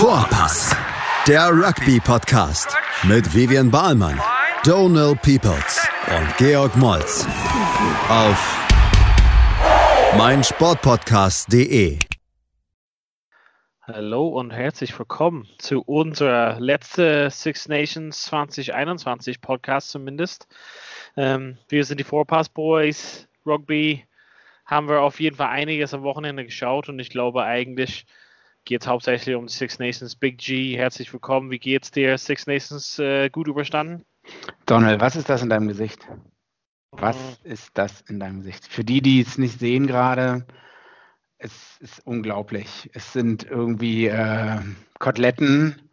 Vorpass, der Rugby-Podcast mit Vivian Bahlmann, Donal Peoples und Georg Moltz auf meinsportpodcast.de. Hallo und herzlich willkommen zu unserer letzten Six Nations 2021 Podcast zumindest. Ähm, wir sind die Vorpass Boys. Rugby haben wir auf jeden Fall einiges am Wochenende geschaut und ich glaube eigentlich geht es hauptsächlich um die Six Nations. Big G, herzlich willkommen. Wie geht's dir? Six Nations äh, gut überstanden? Donald, was ist das in deinem Gesicht? Was mhm. ist das in deinem Gesicht? Für die, die es nicht sehen gerade, es ist unglaublich. Es sind irgendwie äh, Koteletten,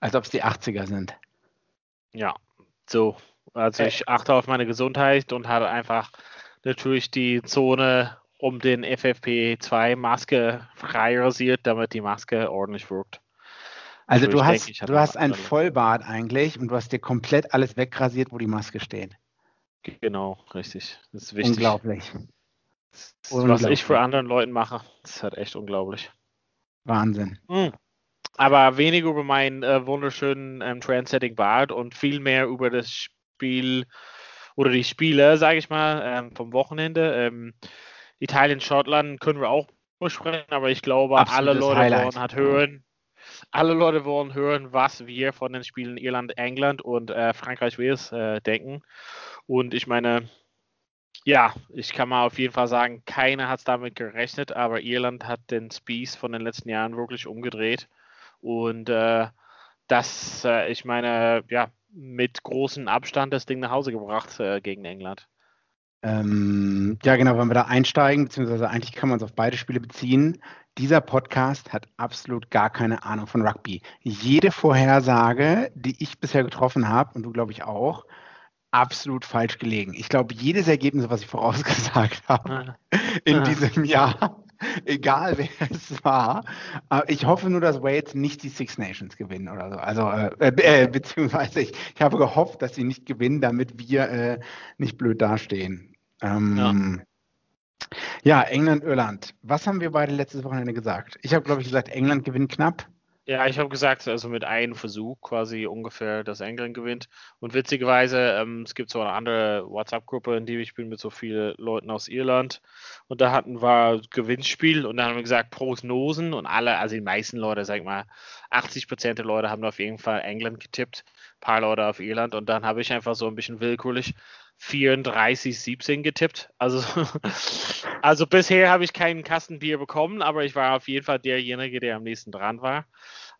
als ob es die 80er sind. Ja, so. Also ich achte auf meine Gesundheit und habe einfach natürlich die Zone um den FFP2-Maske frei rasiert, damit die Maske ordentlich wirkt. Also du hast, denke, du hast ein Vollbart eigentlich und du hast dir komplett alles wegrasiert, wo die Maske steht. Genau, richtig. Das ist wichtig. Unglaublich. Das ist, was ich für anderen Leuten mache, das ist halt echt unglaublich. Wahnsinn. Mhm. Aber weniger über meinen äh, wunderschönen ähm, Trendsetting Bart und viel mehr über das Spiel oder die Spiele, sage ich mal, ähm, vom Wochenende. Ähm, Italien, Schottland können wir auch besprechen, aber ich glaube, Absolutes alle Leute Highlight. wollen halt hören, alle Leute wollen hören, was wir von den Spielen Irland, England und äh, Frankreich, Wales äh, denken. Und ich meine, ja, ich kann mal auf jeden Fall sagen, keiner hat es damit gerechnet, aber Irland hat den Spieß von den letzten Jahren wirklich umgedreht. Und äh, das, äh, ich meine, ja, mit großem Abstand das Ding nach Hause gebracht äh, gegen England. Ähm, ja, genau, wenn wir da einsteigen, beziehungsweise eigentlich kann man es auf beide Spiele beziehen. Dieser Podcast hat absolut gar keine Ahnung von Rugby. Jede Vorhersage, die ich bisher getroffen habe, und du glaube ich auch, absolut falsch gelegen. Ich glaube, jedes Ergebnis, was ich vorausgesagt habe ah. in ah. diesem Jahr, egal wer es war, äh, ich hoffe nur, dass Wales nicht die Six Nations gewinnen oder so. Also, äh, äh, beziehungsweise ich, ich habe gehofft, dass sie nicht gewinnen, damit wir äh, nicht blöd dastehen. Ähm, ja. ja, England, Irland. Was haben wir beide letztes Wochenende gesagt? Ich habe, glaube ich, gesagt, England gewinnt knapp. Ja, ich habe gesagt, also mit einem Versuch quasi ungefähr, dass England gewinnt. Und witzigerweise, ähm, es gibt so eine andere WhatsApp-Gruppe, in die ich bin mit so vielen Leuten aus Irland. Und da hatten wir Gewinnspiel und da haben wir gesagt Prognosen und alle, also die meisten Leute, sag ich mal, 80 Prozent der Leute haben auf jeden Fall England getippt, ein paar Leute auf Irland. Und dann habe ich einfach so ein bisschen willkürlich 34, 17 getippt. Also, also bisher habe ich keinen Kastenbier bekommen, aber ich war auf jeden Fall derjenige, der am nächsten dran war.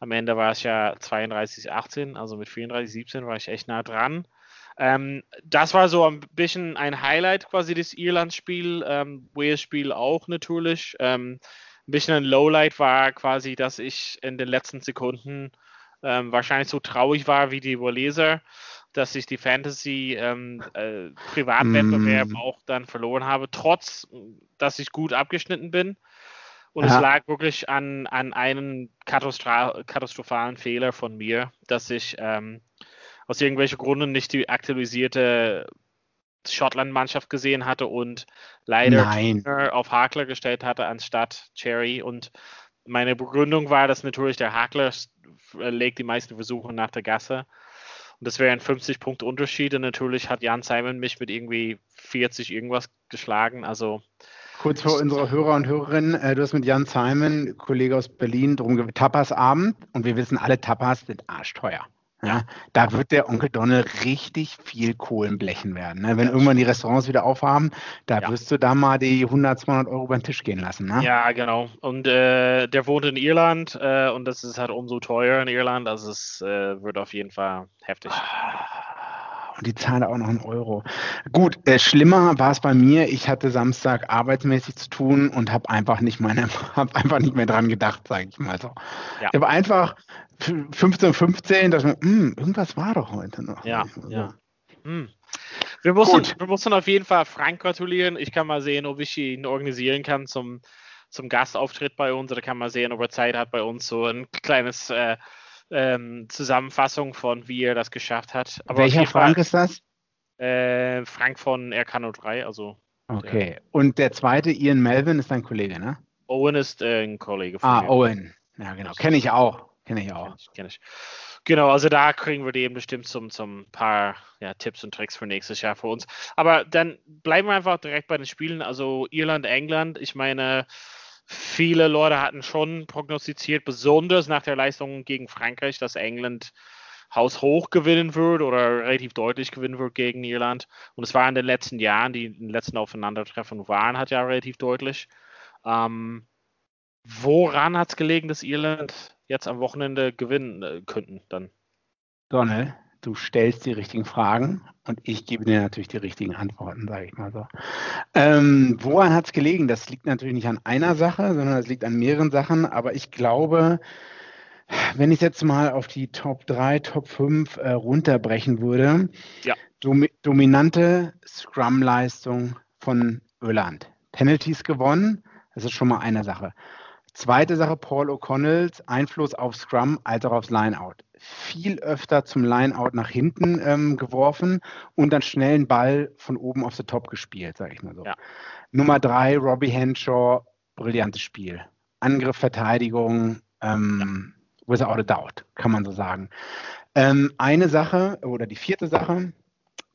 Am Ende war es ja 32, 18, also mit 34, 17 war ich echt nah dran. Ähm, das war so ein bisschen ein Highlight quasi des Irland-Spiel, ähm, Wales-Spiel auch natürlich. Ähm, ein bisschen ein Lowlight war quasi, dass ich in den letzten Sekunden ähm, wahrscheinlich so traurig war wie die Waleser dass ich die Fantasy ähm, äh, Privatwettbewerb mm. auch dann verloren habe, trotz dass ich gut abgeschnitten bin. Und ja. es lag wirklich an, an einem katastrophalen Fehler von mir, dass ich ähm, aus irgendwelchen Gründen nicht die aktualisierte Schottland-Mannschaft gesehen hatte und leider auf Hakler gestellt hatte anstatt Cherry. Und meine Begründung war, dass natürlich der Hakler äh, legt die meisten Versuche nach der Gasse und das wäre ein 50 Punkte Unterschied. Und natürlich hat Jan Simon mich mit irgendwie 40 irgendwas geschlagen. Also Kurz für unsere Hörer und Hörerinnen, äh, du hast mit Jan Simon, Kollege aus Berlin, drum Tapas Abend und wir wissen alle, Tapas sind arschteuer. Ja, da wird der Onkel Donald richtig viel Kohlen blechen werden. Ne? Wenn ja. irgendwann die Restaurants wieder aufhaben, da ja. wirst du da mal die 100, 200 Euro beim Tisch gehen lassen. Ne? Ja, genau. Und äh, der wohnt in Irland äh, und das ist halt umso teuer in Irland. Also es äh, wird auf jeden Fall heftig. Und die zahlen auch noch einen Euro. Gut, äh, schlimmer war es bei mir. Ich hatte Samstag arbeitsmäßig zu tun und habe einfach nicht meine, habe einfach nicht mehr dran gedacht, sage ich mal so. Ja. Ich habe einfach 15, 15, dass man, hm, irgendwas war doch heute noch. Ja, ja. Hm. Wir mussten, wir mussten auf jeden Fall Frank gratulieren. Ich kann mal sehen, ob ich ihn organisieren kann zum, zum Gastauftritt bei uns. Oder kann mal sehen, ob er Zeit hat bei uns so ein kleines äh, ähm, Zusammenfassung von, wie er das geschafft hat. Aber Welcher Frank Fall, ist das? Äh, Frank von RK03, also. Okay. Der, Und der zweite, Ian Melvin, ist dein Kollege, ne? Owen ist äh, ein Kollege von Ah, mir. Owen. Ja, genau. Kenne ich auch. Kenne ich auch. Kenn ich, kenn ich. Genau, also da kriegen wir eben bestimmt zum, zum paar ja, Tipps und Tricks für nächstes Jahr für uns. Aber dann bleiben wir einfach direkt bei den Spielen. Also Irland, England. Ich meine, viele Leute hatten schon prognostiziert, besonders nach der Leistung gegen Frankreich, dass England haushoch gewinnen wird oder relativ deutlich gewinnen wird gegen Irland. Und es war in den letzten Jahren, die in den letzten Aufeinandertreffen waren, hat ja relativ deutlich. Ähm, woran hat es gelegen, dass Irland jetzt am Wochenende gewinnen äh, könnten dann? Donald, du stellst die richtigen Fragen und ich gebe dir natürlich die richtigen Antworten, sage ich mal so. Ähm, woran hat es gelegen? Das liegt natürlich nicht an einer Sache, sondern es liegt an mehreren Sachen, aber ich glaube, wenn ich jetzt mal auf die Top 3, Top 5 äh, runterbrechen würde, ja. dom dominante Scrum-Leistung von Irland. Penalties gewonnen, das ist schon mal eine Sache. Zweite Sache, Paul O'Connells Einfluss auf Scrum als auch aufs Lineout. Viel öfter zum Lineout nach hinten ähm, geworfen und dann schnell einen Ball von oben auf the Top gespielt, sage ich mal so. Ja. Nummer drei, Robbie Henshaw, brillantes Spiel. Angriff, Verteidigung, ähm, without a doubt, kann man so sagen. Ähm, eine Sache oder die vierte Sache,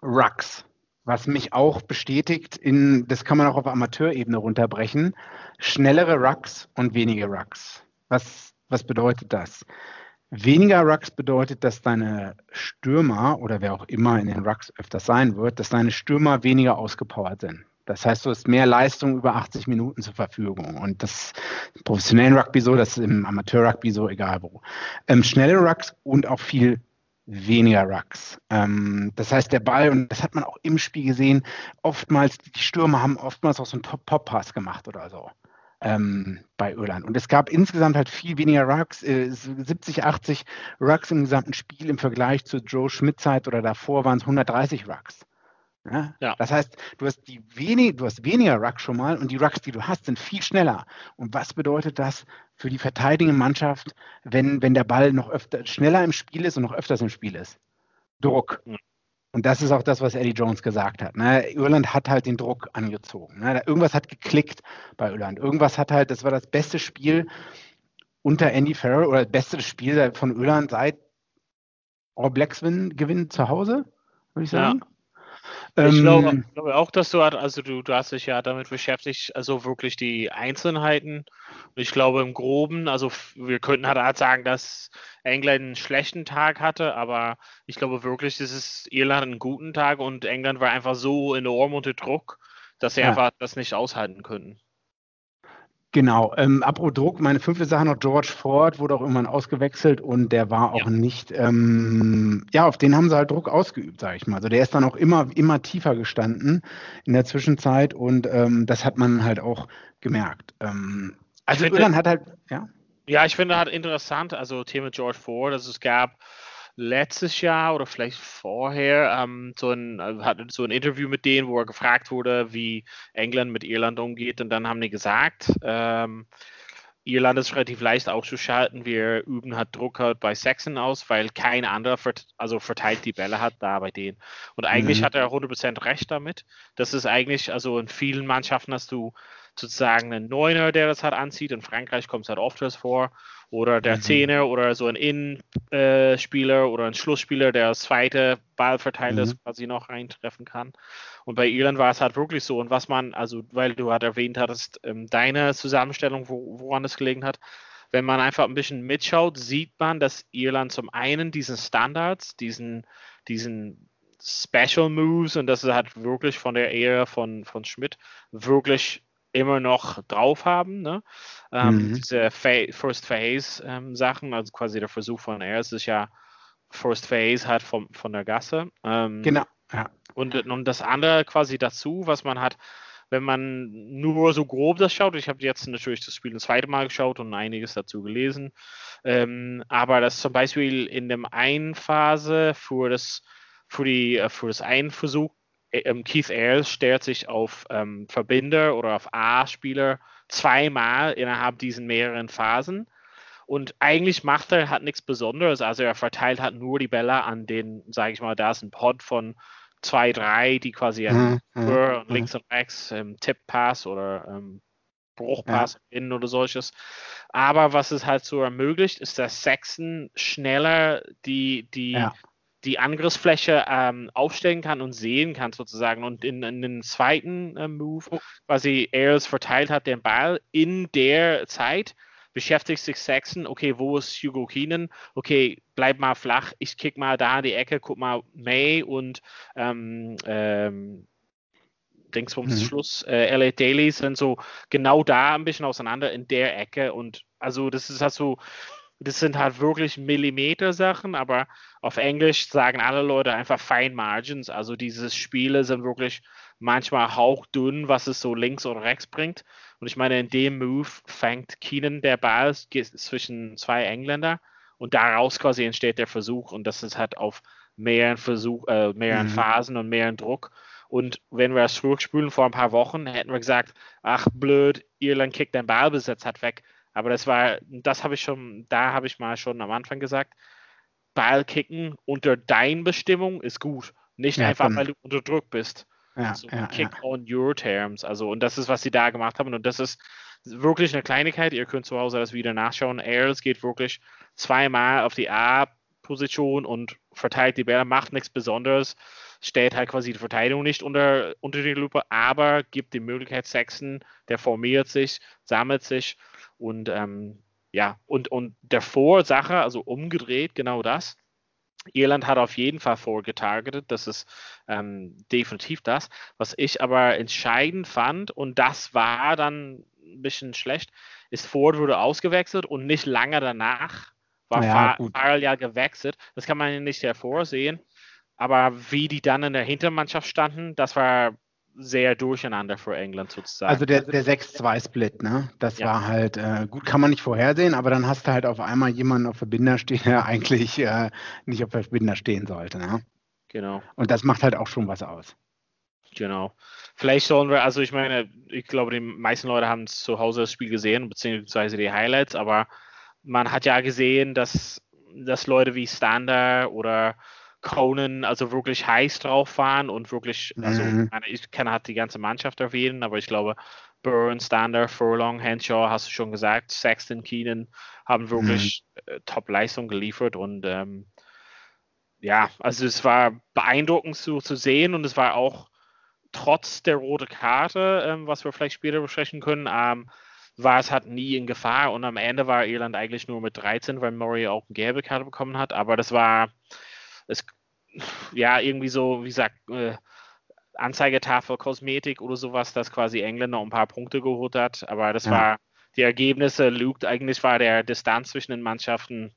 Rucks was mich auch bestätigt, in, das kann man auch auf Amateurebene runterbrechen, schnellere Rucks und weniger Rucks. Was, was bedeutet das? Weniger Rucks bedeutet, dass deine Stürmer oder wer auch immer in den Rucks öfters sein wird, dass deine Stürmer weniger ausgepowert sind. Das heißt, du hast mehr Leistung über 80 Minuten zur Verfügung. Und das ist im professionellen Rugby so, das ist im Amateur-Rugby so, egal wo. Ähm, schnelle Rucks und auch viel weniger Rucks. Ähm, das heißt, der Ball, und das hat man auch im Spiel gesehen, oftmals, die Stürmer haben oftmals auch so einen Top-Pop-Pass gemacht oder so ähm, bei Irland. Und es gab insgesamt halt viel weniger Rucks, äh, 70, 80 Rucks im gesamten Spiel im Vergleich zu Joe Schmidt-Zeit oder davor waren es 130 Rucks. Ja? ja? Das heißt, du hast, die wenig, du hast weniger Rucks schon mal und die Rucks, die du hast, sind viel schneller. Und was bedeutet das für die verteidigende Mannschaft, wenn, wenn der Ball noch öfter schneller im Spiel ist und noch öfters im Spiel ist? Druck. Und das ist auch das, was Eddie Jones gesagt hat. Ne? Irland hat halt den Druck angezogen. Ne? Irgendwas hat geklickt bei Irland. Irgendwas hat halt, das war das beste Spiel unter Andy Farrell oder das beste Spiel von Irland seit All Blacks gewinnen zu Hause, würde ich sagen. Ja. Ich glaube, ähm, glaube, auch, dass du, also du, du hast dich ja damit beschäftigt, also wirklich die Einzelheiten. Und ich glaube im Groben, also wir könnten halt sagen, dass England einen schlechten Tag hatte, aber ich glaube wirklich, dass es Irland einen guten Tag und England war einfach so enorm unter Druck, dass sie ja. einfach das nicht aushalten können. Genau, ähm, apropos Druck, meine fünfte Sache noch, George Ford wurde auch irgendwann ausgewechselt und der war auch ja. nicht, ähm, ja, auf den haben sie halt Druck ausgeübt, sage ich mal. Also der ist dann auch immer, immer tiefer gestanden in der Zwischenzeit und ähm, das hat man halt auch gemerkt. Ähm, also Irland hat halt, ja. Ja, ich finde halt interessant, also Thema George Ford, also es gab letztes Jahr oder vielleicht vorher ähm, so ein, äh, hatte so ein Interview mit denen, wo er gefragt wurde, wie England mit Irland umgeht. Und dann haben die gesagt, ähm, Irland ist relativ leicht auszuschalten. Wir üben halt Druck halt bei Saxon aus, weil kein anderer vert also verteilt die Bälle hat da bei denen. Und eigentlich mhm. hat er 100% recht damit. Das ist eigentlich, also in vielen Mannschaften hast du sozusagen einen Neuner, der das halt anzieht. In Frankreich kommt es halt oft vor oder der mhm. Zehner oder so ein Innenspieler äh, oder ein Schlussspieler, der das zweite Ballverteiler mhm. quasi noch eintreffen kann. Und bei Irland war es halt wirklich so. Und was man, also weil du halt erwähnt hattest, ähm, deine Zusammenstellung, wo, woran es gelegen hat, wenn man einfach ein bisschen mitschaut, sieht man, dass Irland zum einen diesen Standards, diesen, diesen Special Moves und das ist halt wirklich von der Ära von, von Schmidt wirklich immer noch drauf haben. Ne? Ähm, mhm. Diese Fa First Phase ähm, Sachen, also quasi der Versuch von er, es ist ja First Phase halt vom, von der Gasse. Ähm, genau. Ja. Und, und das andere quasi dazu, was man hat, wenn man nur so grob das schaut, ich habe jetzt natürlich das Spiel ein zweites Mal geschaut und einiges dazu gelesen, ähm, aber das zum Beispiel in dem einen Phase für das, für die, äh, für das einen Versuch Keith Ayers stellt sich auf ähm, Verbinder oder auf A-Spieler zweimal innerhalb diesen mehreren Phasen. Und eigentlich macht er halt nichts Besonderes. Also er verteilt halt nur die Bälle an den, sage ich mal, da ist ein Pod von zwei, drei, die quasi mhm, mhm, links und rechts ähm, Tip-Pass oder ähm, Bruchpass ja. innen oder solches. Aber was es halt so ermöglicht, ist, dass Sexton schneller die, die, ja. Die Angriffsfläche ähm, aufstellen kann und sehen kann sozusagen. Und in, in den zweiten äh, Move, oh. quasi Ayers verteilt hat den Ball in der Zeit, beschäftigt sich Sexton, okay, wo ist Hugo Keenan? Okay, bleib mal flach, ich kick mal da in die Ecke, guck mal May und ähm, ähm, Dingsbums mhm. Schluss, äh, LA Daily sind so genau da ein bisschen auseinander in der Ecke und also das ist halt so, das sind halt wirklich Millimeter-Sachen, aber auf Englisch sagen alle Leute einfach Fine Margins. Also diese Spiele sind wirklich manchmal hauchdünn, was es so links oder rechts bringt. Und ich meine, in dem Move fängt Keenan der Ball zwischen zwei Engländer und daraus quasi entsteht der Versuch und das ist halt auf mehreren Versuch, äh, mehreren mhm. Phasen und mehreren Druck. Und wenn wir das zurückspülen vor ein paar Wochen, hätten wir gesagt, ach blöd, Irland kickt den Ballbesitz hat weg. Aber das war, das habe ich schon, da habe ich mal schon am Anfang gesagt, Ballkicken unter deinen Bestimmung ist gut. Nicht ja, einfach, weil du unter Druck bist. Ja, also ja, Kick ja. on your terms. Also, und das ist, was sie da gemacht haben. Und das ist wirklich eine Kleinigkeit. Ihr könnt zu Hause das wieder nachschauen. Airs geht wirklich zweimal auf die A-Position und verteilt die Bälle, macht nichts Besonderes stellt halt quasi die Verteidigung nicht unter, unter die Lupe, aber gibt die Möglichkeit Sexton, der formiert sich, sammelt sich und ähm, ja, und, und der Vorsache, also umgedreht, genau das. Irland hat auf jeden Fall vorgetargetet, das ist ähm, definitiv das. Was ich aber entscheidend fand, und das war dann ein bisschen schlecht, ist Ford wurde ausgewechselt und nicht lange danach war ja, Farrell ja gewechselt. Das kann man nicht hervorsehen. Aber wie die dann in der Hintermannschaft standen, das war sehr durcheinander für England sozusagen. Also der, der 6-2-Split, ne? Das ja. war halt, äh, gut, kann man nicht vorhersehen, aber dann hast du halt auf einmal jemanden auf Verbinder stehen, der eigentlich äh, nicht auf Verbinder stehen sollte, ne? Genau. Und das macht halt auch schon was aus. Genau. Vielleicht sollen wir, also ich meine, ich glaube, die meisten Leute haben zu Hause das Spiel gesehen, beziehungsweise die Highlights, aber man hat ja gesehen, dass, dass Leute wie Stander oder Conan also wirklich heiß drauf waren und wirklich, also mhm. ich kann halt die ganze Mannschaft erwähnen, aber ich glaube, Burns, Stander, Furlong, Henshaw, hast du schon gesagt, Sexton, Keenan haben wirklich mhm. äh, Top-Leistung geliefert und ähm, ja, also es war beeindruckend zu, zu sehen und es war auch trotz der roten Karte, ähm, was wir vielleicht später besprechen können, ähm, war es halt nie in Gefahr und am Ende war Irland eigentlich nur mit 13, weil Murray auch eine gelbe Karte bekommen hat, aber das war es, ja, irgendwie so, wie gesagt, äh, Anzeigetafel, Kosmetik oder sowas, dass quasi Engländer ein paar Punkte geholt hat. Aber das ja. war, die Ergebnisse lügt, eigentlich war der Distanz zwischen den Mannschaften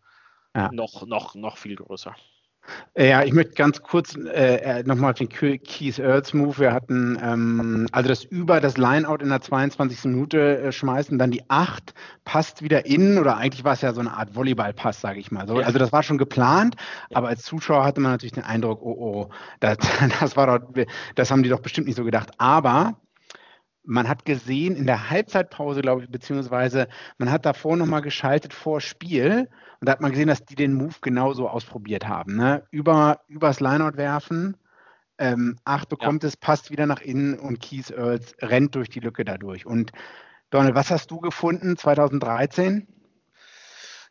ja. noch, noch, noch viel größer. Ja, ich möchte ganz kurz äh, äh nochmal auf den Keith Earls Move. Wir hatten ähm, also das über das Lineout in der 22. Minute äh, schmeißen, dann die 8 passt wieder in oder eigentlich war es ja so eine Art Volleyballpass, sage ich mal. So. Also das war schon geplant, aber als Zuschauer hatte man natürlich den Eindruck, oh oh, das, das war doch, das haben die doch bestimmt nicht so gedacht. Aber man hat gesehen in der Halbzeitpause, glaube ich, beziehungsweise man hat davor nochmal geschaltet vor Spiel und da hat man gesehen, dass die den Move genauso ausprobiert haben. Ne? Über, übers Lineout werfen, ähm, acht bekommt ja. es, passt wieder nach innen und Keith Earls rennt durch die Lücke dadurch. Und Donald, was hast du gefunden 2013?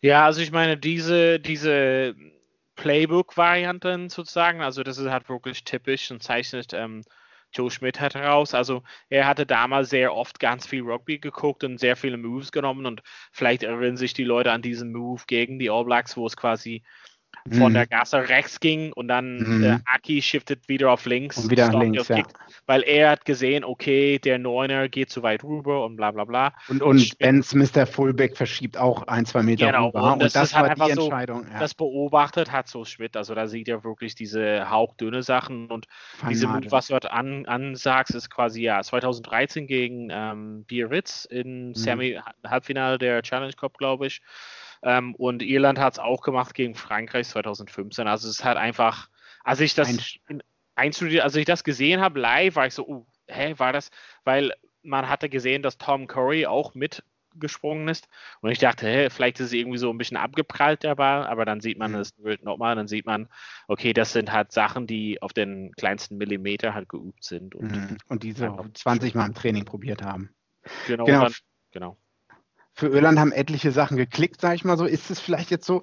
Ja, also ich meine, diese, diese Playbook-Varianten sozusagen, also das ist halt wirklich typisch und zeichnet ähm, Joe Schmidt hat heraus. Also er hatte damals sehr oft ganz viel Rugby geguckt und sehr viele Moves genommen und vielleicht erinnern sich die Leute an diesen Move gegen die All Blacks, wo es quasi von mhm. der Gasse rechts ging und dann mhm. äh, Aki shiftet wieder auf links. Und wieder links, ja. Weil er hat gesehen, okay, der Neuner geht zu weit rüber und bla bla bla. Und, und Ben Smith, der Fullback, verschiebt auch ein, zwei Meter genau, rüber. Und das, und das war die Entscheidung. So, ja. Das beobachtet hat so Schmidt. Also da sieht er wirklich diese hauchdünne Sachen und Fein diese Mut, was du dort an, ansagst, ist quasi ja 2013 gegen ähm, Biarritz in mhm. Semi-Halbfinale der Challenge Cup, glaube ich. Ähm, und Irland hat es auch gemacht gegen Frankreich 2015. Also es ist halt einfach, als ich das Ein, einstudiert, als ich das gesehen habe live, war ich so, uh, hä, war das? Weil man hatte gesehen, dass Tom Curry auch mitgesprungen ist. Und ich dachte, hey, vielleicht ist es irgendwie so ein bisschen abgeprallt der Ball, aber dann sieht man es mhm. nochmal, dann sieht man, okay, das sind halt Sachen, die auf den kleinsten Millimeter halt geübt sind. Und, mhm. und diese 20 Mal im Training probiert haben. Genau, genau. Dann, genau für Irland haben etliche Sachen geklickt, sage ich mal so. Ist es vielleicht jetzt so,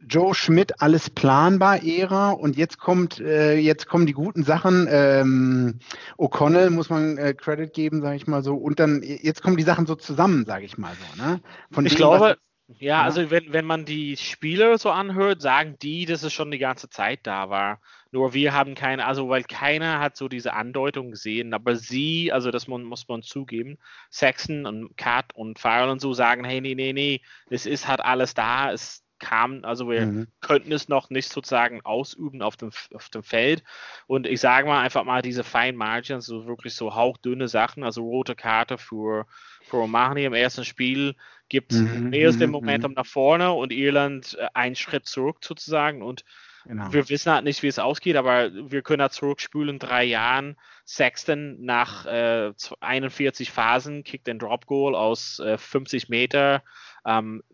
Joe Schmidt, alles planbar, Ära und jetzt kommt, äh, jetzt kommen die guten Sachen. Ähm, O'Connell muss man äh, Credit geben, sage ich mal so. Und dann jetzt kommen die Sachen so zusammen, sage ich mal so. Ne? Von ich dem, glaube, ja, ja, also wenn, wenn man die Spieler so anhört, sagen die, dass es schon die ganze Zeit da war. Nur wir haben keine, also weil keiner hat so diese Andeutung gesehen, aber sie, also das muss man zugeben, Saxon und Kat und Farrell und so sagen, hey, nee, nee, nee, es ist halt alles da, es kam, also wir mhm. könnten es noch nicht sozusagen ausüben auf dem, auf dem Feld. Und ich sage mal einfach mal diese Fine Margins, so wirklich so hauchdünne Sachen, also rote Karte für, für Romani im ersten Spiel gibt mhm. erst den mhm, Momentum mhm. nach vorne und Irland äh, einen Schritt zurück sozusagen und Genau. Wir wissen halt nicht, wie es ausgeht, aber wir können da zurückspülen, drei Jahren. Sexton nach äh, 41 Phasen kickt den Drop Goal aus äh, 50 Meter. Ähm,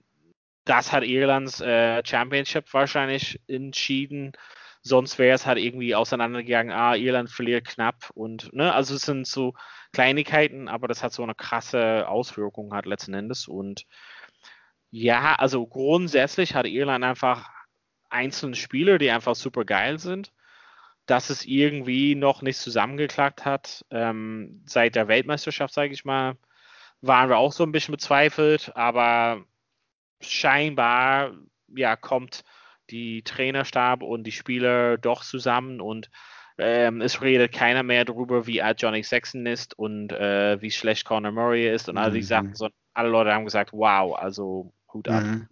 das hat Irlands äh, Championship wahrscheinlich entschieden. Sonst wäre es halt irgendwie auseinandergegangen, ah, Irland verliert knapp und, ne, also es sind so Kleinigkeiten, aber das hat so eine krasse Auswirkung halt letzten Endes und ja, also grundsätzlich hat Irland einfach einzelne Spieler, die einfach super geil sind. Dass es irgendwie noch nicht zusammengeklappt hat, ähm, seit der Weltmeisterschaft, sage ich mal, waren wir auch so ein bisschen bezweifelt, aber scheinbar ja, kommt die Trainerstab und die Spieler doch zusammen und ähm, es redet keiner mehr darüber, wie alt Johnny Sexton ist und äh, wie schlecht Conor Murray ist und all die mhm. Sachen, sondern alle Leute haben gesagt, wow, also Hut ab. Mhm.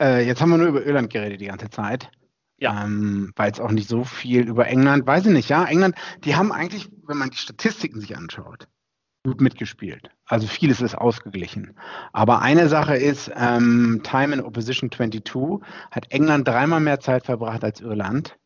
Äh, jetzt haben wir nur über Irland geredet die ganze Zeit. Ja. Ähm, weil es auch nicht so viel über England, weiß ich nicht, ja. England, die haben eigentlich, wenn man die Statistiken sich anschaut, gut mitgespielt. Also vieles ist ausgeglichen. Aber eine Sache ist, ähm, Time in Opposition 22 hat England dreimal mehr Zeit verbracht als Irland.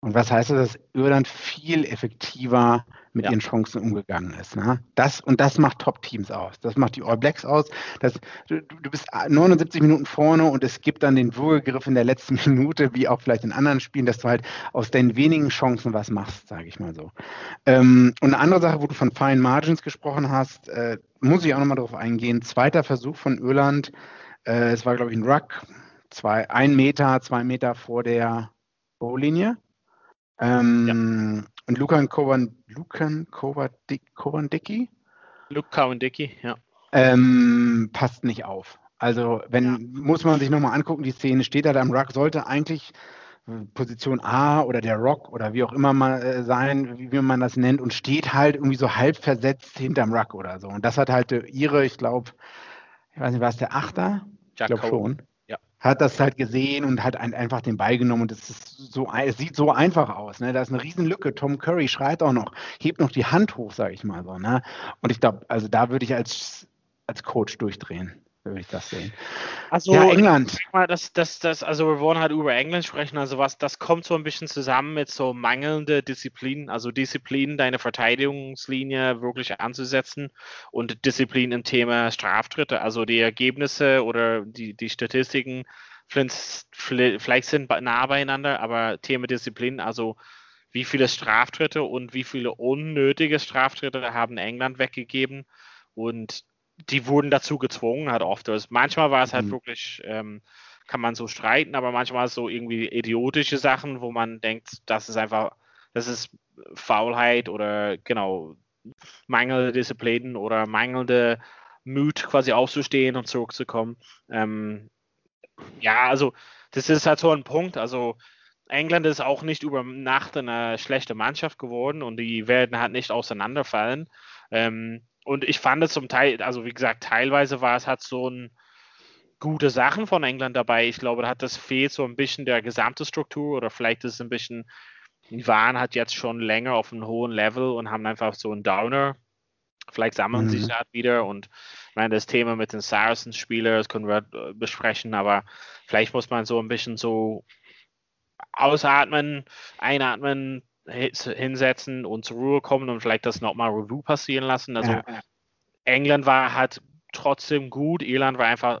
Und was heißt das, dass Irland viel effektiver mit ja. ihren Chancen umgegangen ist. Ne? Das und das macht Top-Teams aus. Das macht die All Blacks aus. Das, du, du, bist 79 Minuten vorne und es gibt dann den Würgegriff in der letzten Minute, wie auch vielleicht in anderen Spielen, dass du halt aus deinen wenigen Chancen was machst, sage ich mal so. Ähm, und eine andere Sache, wo du von Fine Margins gesprochen hast, äh, muss ich auch nochmal darauf eingehen. Zweiter Versuch von Irland. Äh, es war, glaube ich, ein Ruck. Zwei, ein Meter, zwei Meter vor der Bowlinie. Ähm, ja. Und Lukan Kovan, Lukan Kovandicki? Luke Kovandicki, ja. Ähm, passt nicht auf. Also, wenn, ja. muss man sich nochmal angucken, die Szene steht da am Ruck, sollte eigentlich äh, Position A oder der Rock oder wie auch immer mal äh, sein, wie, wie, man das nennt, und steht halt irgendwie so halb versetzt hinterm Ruck oder so. Und das hat halt ihre, ich glaube, ich weiß nicht, war es der Achter? Jack ich glaube schon hat das halt gesehen und hat ein, einfach den Ball genommen und es ist so, es sieht so einfach aus. Ne? Da ist eine Riesenlücke. Tom Curry schreit auch noch, hebt noch die Hand hoch, sage ich mal so. Ne? Und ich glaube, also da würde ich als, als Coach durchdrehen würde ich das sehen. Also ja, England. Mal, das, das, das, also wir wollen halt über England sprechen. Also was, das kommt so ein bisschen zusammen mit so mangelnde Disziplin, also Disziplin, deine Verteidigungslinie wirklich anzusetzen und Disziplin im Thema Straftritte. Also die Ergebnisse oder die, die Statistiken vielleicht sind nah beieinander, aber Thema Disziplin, also wie viele Straftritte und wie viele unnötige Straftritte haben England weggegeben und die wurden dazu gezwungen, halt oft. Also manchmal war es halt mhm. wirklich, ähm, kann man so streiten, aber manchmal so irgendwie idiotische Sachen, wo man denkt, das ist einfach, das ist Faulheit oder genau, mangelnde Disziplin oder mangelnde Mut quasi aufzustehen und zurückzukommen. Ähm, ja, also das ist halt so ein Punkt. Also England ist auch nicht über Nacht eine schlechte Mannschaft geworden und die werden halt nicht auseinanderfallen. Ähm, und ich fand es zum Teil, also wie gesagt, teilweise war es halt so ein gute Sachen von England dabei. Ich glaube, da hat das fehlt so ein bisschen der gesamte Struktur oder vielleicht ist es ein bisschen, die waren halt jetzt schon länger auf einem hohen Level und haben einfach so einen Downer. Vielleicht sammeln mhm. sie sich halt wieder und ich meine, das Thema mit den Saracens-Spielern, das können wir äh, besprechen, aber vielleicht muss man so ein bisschen so ausatmen, einatmen, hinsetzen und zur Ruhe kommen und vielleicht das nochmal Review passieren lassen. Also ja. England war halt trotzdem gut, Irland war einfach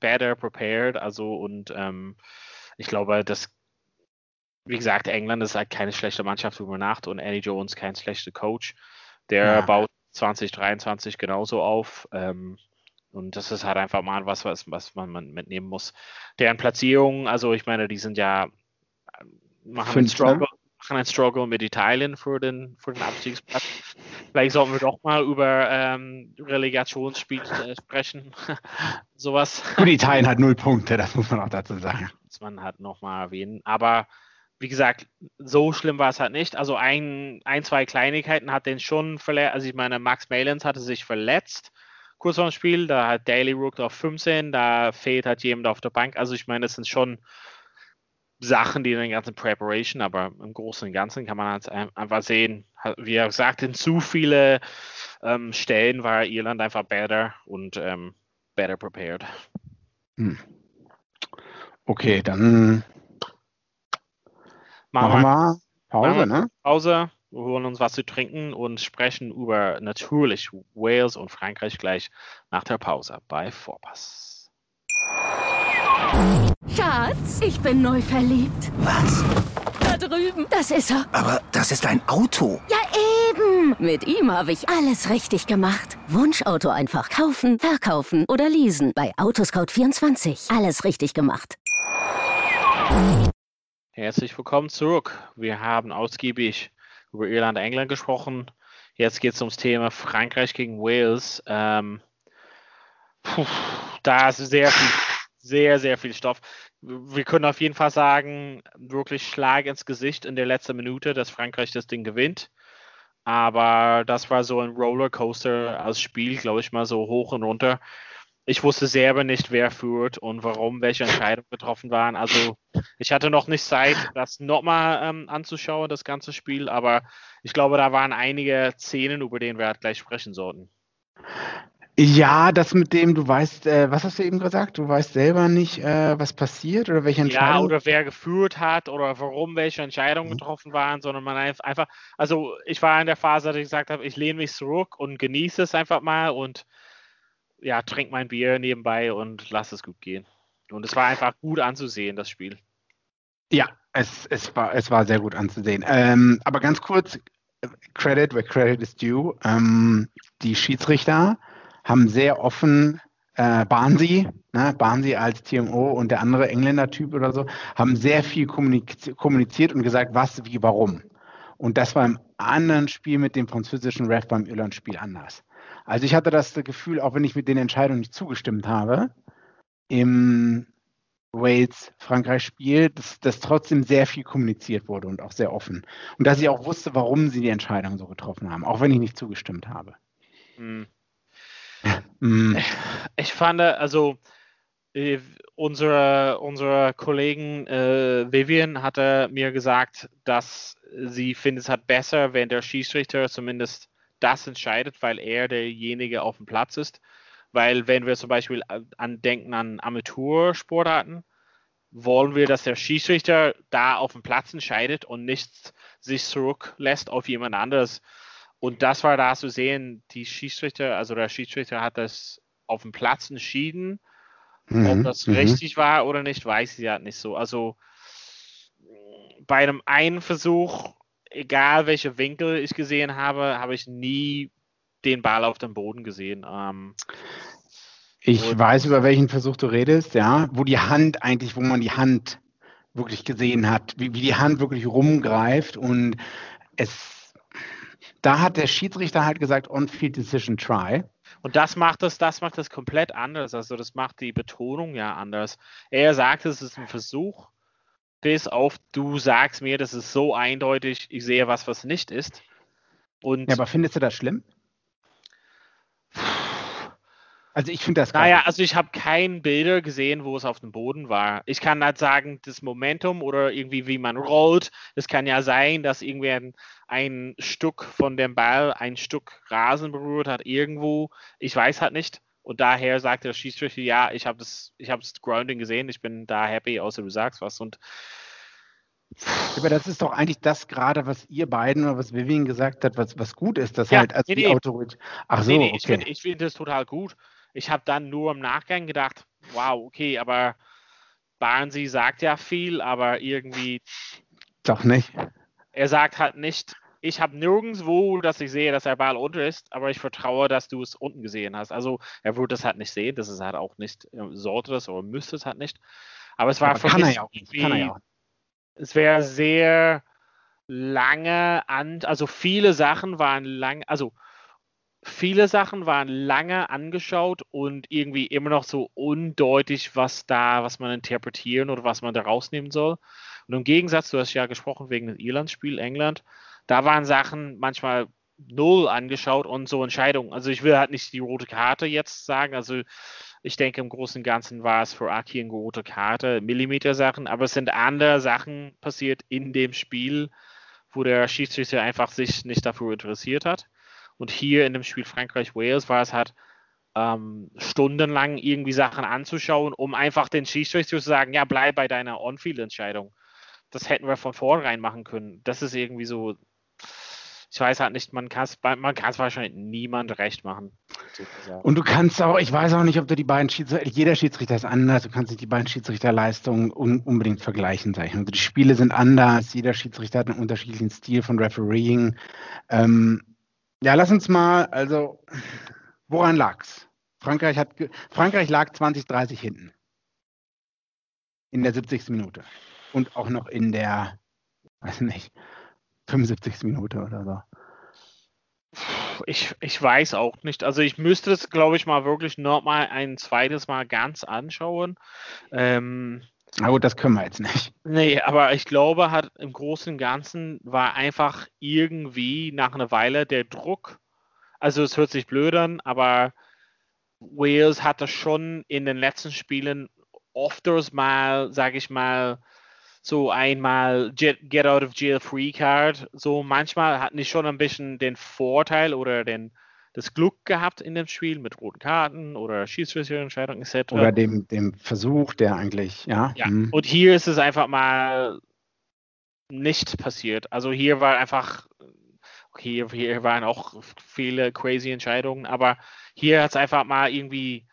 better prepared, also und ähm, ich glaube, dass wie gesagt, England ist halt keine schlechte Mannschaft über Nacht und Eddie Jones kein schlechter Coach. Der ja. baut 2023 genauso auf. Ähm, und das ist halt einfach mal was, was, was man mitnehmen muss. Deren Platzierung, also ich meine, die sind ja machen einen Struggle, machen einen Struggle mit Italien für den, für den Abstiegsplatz. Vielleicht sollten wir doch mal über ähm, Relegationsspiel äh, sprechen. Sowas. Gut, Italien hat null Punkte, das muss man auch dazu sagen. Das man halt nochmal erwähnen. Aber wie gesagt, so schlimm war es halt nicht. Also ein, ein zwei Kleinigkeiten hat den schon verletzt. Also ich meine, Max Malins hatte sich verletzt kurz vor dem Spiel. Da hat Daily Rook auf 15, da fehlt halt jemand auf der Bank. Also ich meine, das sind schon Sachen, die in der ganzen Preparation, aber im Großen und Ganzen kann man halt einfach sehen, wie er sagt, in zu viele ähm, Stellen war Irland einfach better und ähm, better prepared. Hm. Okay, dann machen, wir Pause, ne? Pause, wir holen uns was zu trinken und sprechen über natürlich Wales und Frankreich gleich nach der Pause bei Vorpass. Schatz, ich bin neu verliebt. Was? Da drüben. Das ist er. Aber das ist ein Auto. Ja, eben. Mit ihm habe ich alles richtig gemacht. Wunschauto einfach kaufen, verkaufen oder leasen. Bei Autoscout24. Alles richtig gemacht. Herzlich willkommen zurück. Wir haben ausgiebig über Irland, England gesprochen. Jetzt geht es ums Thema Frankreich gegen Wales. Ähm, puh, da ist sehr viel sehr, sehr viel Stoff. Wir können auf jeden Fall sagen, wirklich Schlag ins Gesicht in der letzten Minute, dass Frankreich das Ding gewinnt. Aber das war so ein Rollercoaster als Spiel, glaube ich mal so hoch und runter. Ich wusste selber nicht, wer führt und warum, welche Entscheidungen getroffen waren. Also ich hatte noch nicht Zeit, das nochmal ähm, anzuschauen, das ganze Spiel. Aber ich glaube, da waren einige Szenen, über denen wir halt gleich sprechen sollten. Ja, das mit dem, du weißt, äh, was hast du eben gesagt? Du weißt selber nicht, äh, was passiert oder welche Entscheidung. Ja, oder wer geführt hat oder warum welche Entscheidungen mhm. getroffen waren, sondern man einfach, also ich war in der Phase, dass ich gesagt habe, ich lehne mich zurück und genieße es einfach mal und ja, trink mein Bier nebenbei und lass es gut gehen. Und es war einfach gut anzusehen, das Spiel. Ja, es, es, war, es war sehr gut anzusehen. Ähm, aber ganz kurz, Credit where Credit is due. Ähm, die Schiedsrichter haben sehr offen äh, Barnsley, ne, Barnsley als TMO und der andere Engländer-Typ oder so, haben sehr viel kommuniziert und gesagt, was, wie, warum. Und das war im anderen Spiel mit dem französischen Ref beim Irland-Spiel anders. Also ich hatte das Gefühl, auch wenn ich mit den Entscheidungen nicht zugestimmt habe, im Wales-Frankreich-Spiel, dass, dass trotzdem sehr viel kommuniziert wurde und auch sehr offen. Und dass ich auch wusste, warum sie die Entscheidung so getroffen haben, auch wenn ich nicht zugestimmt habe. Hm. Mm. Ich fand, also äh, unsere, unsere Kollegen äh, Vivian hatte mir gesagt, dass sie findet es halt besser, wenn der Schiedsrichter zumindest das entscheidet, weil er derjenige auf dem Platz ist. Weil wenn wir zum Beispiel an denken an Amateursportarten, wollen wir, dass der Schiedsrichter da auf dem Platz entscheidet und nicht sich zurücklässt auf jemand anderes. Und das war da zu sehen, die Schiedsrichter, also der Schiedsrichter hat das auf dem Platz entschieden. Mhm, Ob das mhm. richtig war oder nicht, weiß ich ja nicht so. Also bei einem einen Versuch, egal welche Winkel ich gesehen habe, habe ich nie den Ball auf dem Boden gesehen. Ähm, ich weiß, über welchen Versuch du redest, ja, wo die Hand eigentlich, wo man die Hand wirklich gesehen hat, wie, wie die Hand wirklich rumgreift und es da hat der Schiedsrichter halt gesagt, on-field decision try. Und das macht das, das macht das komplett anders. Also das macht die Betonung ja anders. Er sagt, es ist ein Versuch, bis auf du sagst mir, das ist so eindeutig, ich sehe was, was nicht ist. Und ja, aber findest du das schlimm? Also ich finde das geil. Naja, also ich habe kein Bilder gesehen, wo es auf dem Boden war. Ich kann halt sagen, das Momentum oder irgendwie wie man rollt. Es kann ja sein, dass irgendwie ein, ein Stück von dem Ball ein Stück Rasen berührt hat irgendwo. Ich weiß halt nicht. Und daher sagt der Schiedsrichter, ja, ich habe das, ich habe das Grounding gesehen, ich bin da happy, außer du sagst was. Und aber das ist doch eigentlich das gerade, was ihr beiden oder was Vivian gesagt hat, was, was gut ist, dass ja, halt als nee, die nee. Autorität. Ach so, nee, nee, okay. ich finde find das total gut. Ich habe dann nur im Nachgang gedacht, wow, okay, aber Barnsley sagt ja viel, aber irgendwie. Doch nicht. Er sagt halt nicht, ich habe nirgendwo, dass ich sehe, dass der Ball unter ist, aber ich vertraue, dass du es unten gesehen hast. Also er würde es halt nicht sehen, das ist halt auch nicht, sollte das oder müsste es halt nicht. Aber es war aber für kann mich er ja auch nicht. Kann er ja auch. Es wäre sehr lange an, also viele Sachen waren lang, also viele Sachen waren lange angeschaut und irgendwie immer noch so undeutlich, was da, was man interpretieren oder was man da rausnehmen soll. Und im Gegensatz, du hast ja gesprochen wegen dem Irland-Spiel, England, da waren Sachen manchmal null angeschaut und so Entscheidungen. Also ich will halt nicht die rote Karte jetzt sagen. Also ich denke im Großen und Ganzen war es für Aki eine rote Karte, Millimeter-Sachen, aber es sind andere Sachen passiert in dem Spiel, wo der Schiedsrichter einfach sich nicht dafür interessiert hat. Und hier in dem Spiel Frankreich-Wales war es halt ähm, stundenlang irgendwie Sachen anzuschauen, um einfach den Schiedsrichter zu sagen, ja, bleib bei deiner On-Field-Entscheidung. Das hätten wir von vornherein machen können. Das ist irgendwie so, ich weiß halt nicht, man kann es man wahrscheinlich niemand recht machen. Und du kannst auch, ich weiß auch nicht, ob du die beiden Schiedsrichter, jeder Schiedsrichter ist anders, du kannst nicht die beiden Schiedsrichterleistungen un, unbedingt vergleichen, sag ich. Also die Spiele sind anders, jeder Schiedsrichter hat einen unterschiedlichen Stil von Refereeing. Ähm, ja, lass uns mal, also, woran lag's? Frankreich, hat, Frankreich lag 20, 30 hinten. In der 70. Minute. Und auch noch in der, weiß nicht, 75. Minute oder so. Ich, ich weiß auch nicht. Also ich müsste es, glaube ich, mal wirklich noch mal ein zweites Mal ganz anschauen. Ähm, na gut, das können wir jetzt nicht. Nee, aber ich glaube, hat im Großen und Ganzen war einfach irgendwie nach einer Weile der Druck. Also es hört sich blöd an, aber Wales hatte schon in den letzten Spielen ofters mal, sage ich mal, so einmal Get Out of Jail Free Card. So manchmal hatten die schon ein bisschen den Vorteil oder den das Glück gehabt in dem Spiel mit roten Karten oder Schiedsrichterentscheidungen etc. Oder dem, dem Versuch, der eigentlich, ja. ja. Hm. Und hier ist es einfach mal nicht passiert. Also hier war einfach, okay, hier waren auch viele crazy Entscheidungen, aber hier hat es einfach mal irgendwie,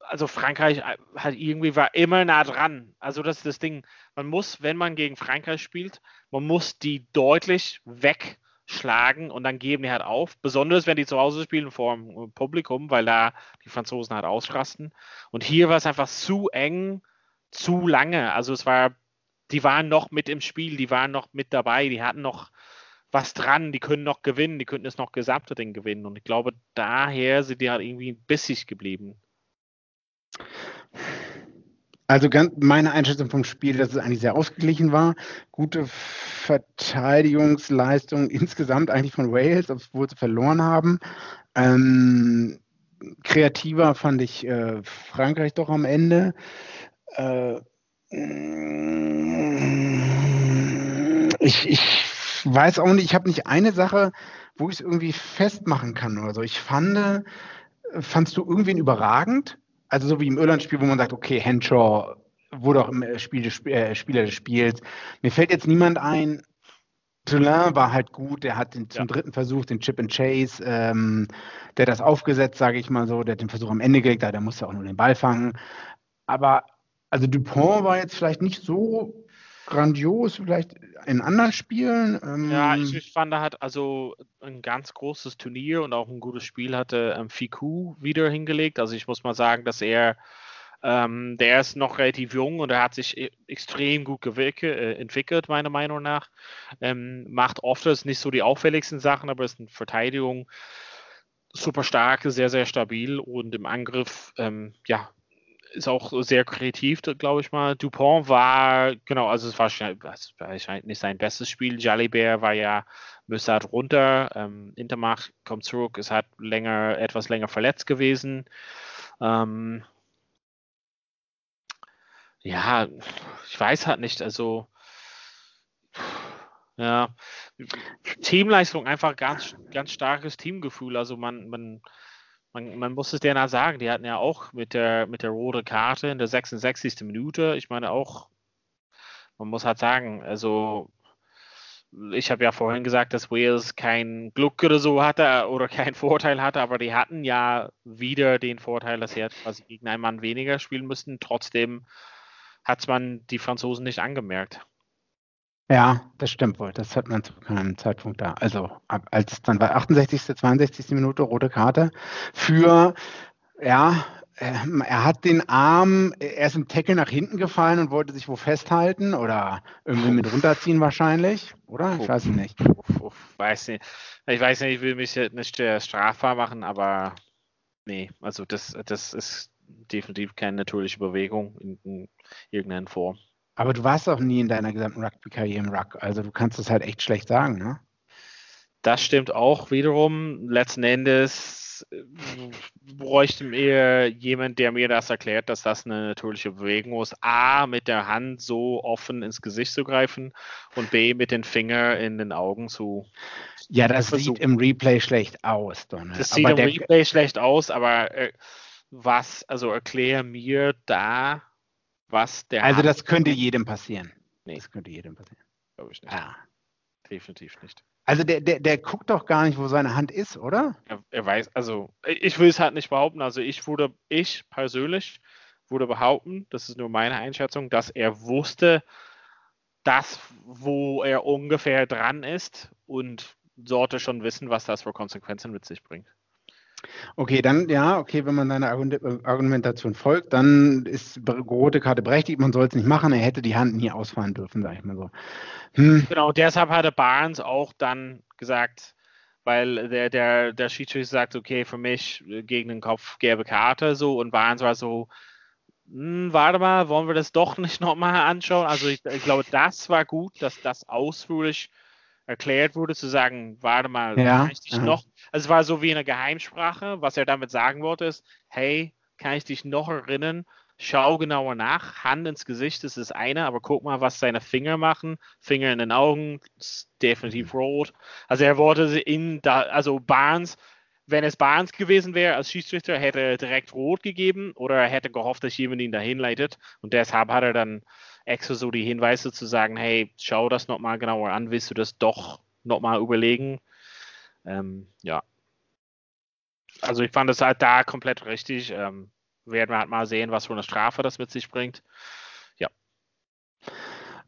also Frankreich hat irgendwie war immer nah dran. Also das ist das Ding. Man muss, wenn man gegen Frankreich spielt, man muss die deutlich weg schlagen und dann geben die halt auf. Besonders wenn die zu Hause spielen vor dem Publikum, weil da die Franzosen halt ausrasten. Und hier war es einfach zu eng, zu lange. Also es war, die waren noch mit im Spiel, die waren noch mit dabei, die hatten noch was dran, die können noch gewinnen, die könnten es noch gesamte Ding gewinnen. Und ich glaube, daher sind die halt irgendwie bissig geblieben. Also ganz, meine Einschätzung vom Spiel, dass es eigentlich sehr ausgeglichen war. Gute Verteidigungsleistung insgesamt eigentlich von Wales, obwohl sie verloren haben. Ähm, kreativer fand ich äh, Frankreich doch am Ende. Äh, ich, ich weiß auch nicht, ich habe nicht eine Sache, wo ich es irgendwie festmachen kann oder so. Ich fand, fandst du irgendwen überragend? Also so wie im Irland-Spiel, wo man sagt, okay, Henshaw wurde auch im Spiel des, äh, Spieler des Spiels. Mir fällt jetzt niemand ein. Toulin war halt gut, der hat den, zum ja. dritten Versuch den Chip and Chase, ähm, der hat das aufgesetzt, sage ich mal so, der hat den Versuch am Ende gelegt, der musste auch nur den Ball fangen. Aber also Dupont war jetzt vielleicht nicht so grandios, vielleicht in anderen Spielen. Ähm ja, ich, ich, fand, er hat also ein ganz großes Turnier und auch ein gutes Spiel hatte ähm, Fiku wieder hingelegt. Also ich muss mal sagen, dass er, ähm, der ist noch relativ jung und er hat sich e, extrem gut äh, entwickelt, meiner Meinung nach. Ähm, macht oft nicht so die auffälligsten Sachen, aber ist in Verteidigung super stark, sehr, sehr stabil und im Angriff, ähm, ja, ist auch sehr kreativ, glaube ich mal. Dupont war, genau, also es war wahrscheinlich nicht sein bestes Spiel. Jalibert war ja, müsste halt runter. Ähm, Intermach kommt zurück, ist halt länger, etwas länger verletzt gewesen. Ähm, ja, ich weiß halt nicht, also ja, Teamleistung einfach ganz, ganz starkes Teamgefühl. Also man, man man, man muss es denen sagen, die hatten ja auch mit der, mit der roten Karte in der 66. Minute, ich meine auch, man muss halt sagen, also ich habe ja vorhin gesagt, dass Wales kein Glück oder so hatte oder keinen Vorteil hatte, aber die hatten ja wieder den Vorteil, dass sie halt quasi gegen einen Mann weniger spielen müssten. Trotzdem hat man die Franzosen nicht angemerkt. Ja, das stimmt wohl. Das hat man zu keinem Zeitpunkt da. Also ab, als dann bei 68., 62. Minute rote Karte für, ja, ähm, er hat den Arm, er ist im Tackle nach hinten gefallen und wollte sich wo festhalten oder irgendwie mit runterziehen wahrscheinlich, oder? Ich weiß nicht. Weiß nicht. Ich weiß nicht, ich will mich nicht strafbar machen, aber nee, also das, das ist definitiv keine natürliche Bewegung in, in irgendeiner Form. Aber du warst auch nie in deiner gesamten Rugby-Karriere im Ruck, also du kannst es halt echt schlecht sagen, ne? Das stimmt auch wiederum. Letzten Endes äh, bräuchte mir jemand, der mir das erklärt, dass das eine natürliche Bewegung ist. A, mit der Hand so offen ins Gesicht zu greifen und B, mit den Fingern in den Augen zu. Ja, das versuchen. sieht im Replay schlecht aus, Donald. Das sieht aber im Replay schlecht aus, aber äh, was, also erklär mir da, was der. Also, das könnte jedem passieren. Nee. Das könnte jedem passieren. Glaube ich nicht. Ah. Definitiv nicht. Also, der, der, der guckt doch gar nicht, wo seine Hand ist, oder? Er, er weiß, also, ich will es halt nicht behaupten. Also, ich würde, ich persönlich würde behaupten, das ist nur meine Einschätzung, dass er wusste, dass, wo er ungefähr dran ist und sollte schon wissen, was das für Konsequenzen mit sich bringt. Okay, dann ja, okay, wenn man deiner Argumentation folgt, dann ist rote Karte berechtigt, man soll es nicht machen, er hätte die Hand nie ausfahren dürfen, sag ich mal so. Hm. Genau, deshalb hatte Barnes auch dann gesagt, weil der, der, der Schiedsrichter sagt, okay, für mich gegen den Kopf gelbe Karte so und Barnes war so, hm, warte mal, wollen wir das doch nicht nochmal anschauen? Also ich, ich, glaube, das war gut, dass das ausführlich erklärt wurde, zu sagen, warte mal, ja, kann ich dich aha. noch, also es war so wie eine Geheimsprache, was er damit sagen wollte, ist, hey, kann ich dich noch erinnern? Schau genauer nach, Hand ins Gesicht ist das eine, aber guck mal, was seine Finger machen. Finger in den Augen, ist definitiv rot. Also er wollte in da, also Barnes, wenn es Barnes gewesen wäre als Schiedsrichter, hätte er direkt rot gegeben oder er hätte gehofft, dass jemand ihn dahin leitet. Und deshalb hat er dann extra so die Hinweise zu sagen, hey, schau das nochmal genauer an, willst du das doch nochmal überlegen? Ähm, ja. Also ich fand es halt da komplett richtig. Ähm, werden wir halt mal sehen, was für eine Strafe das mit sich bringt. Ja.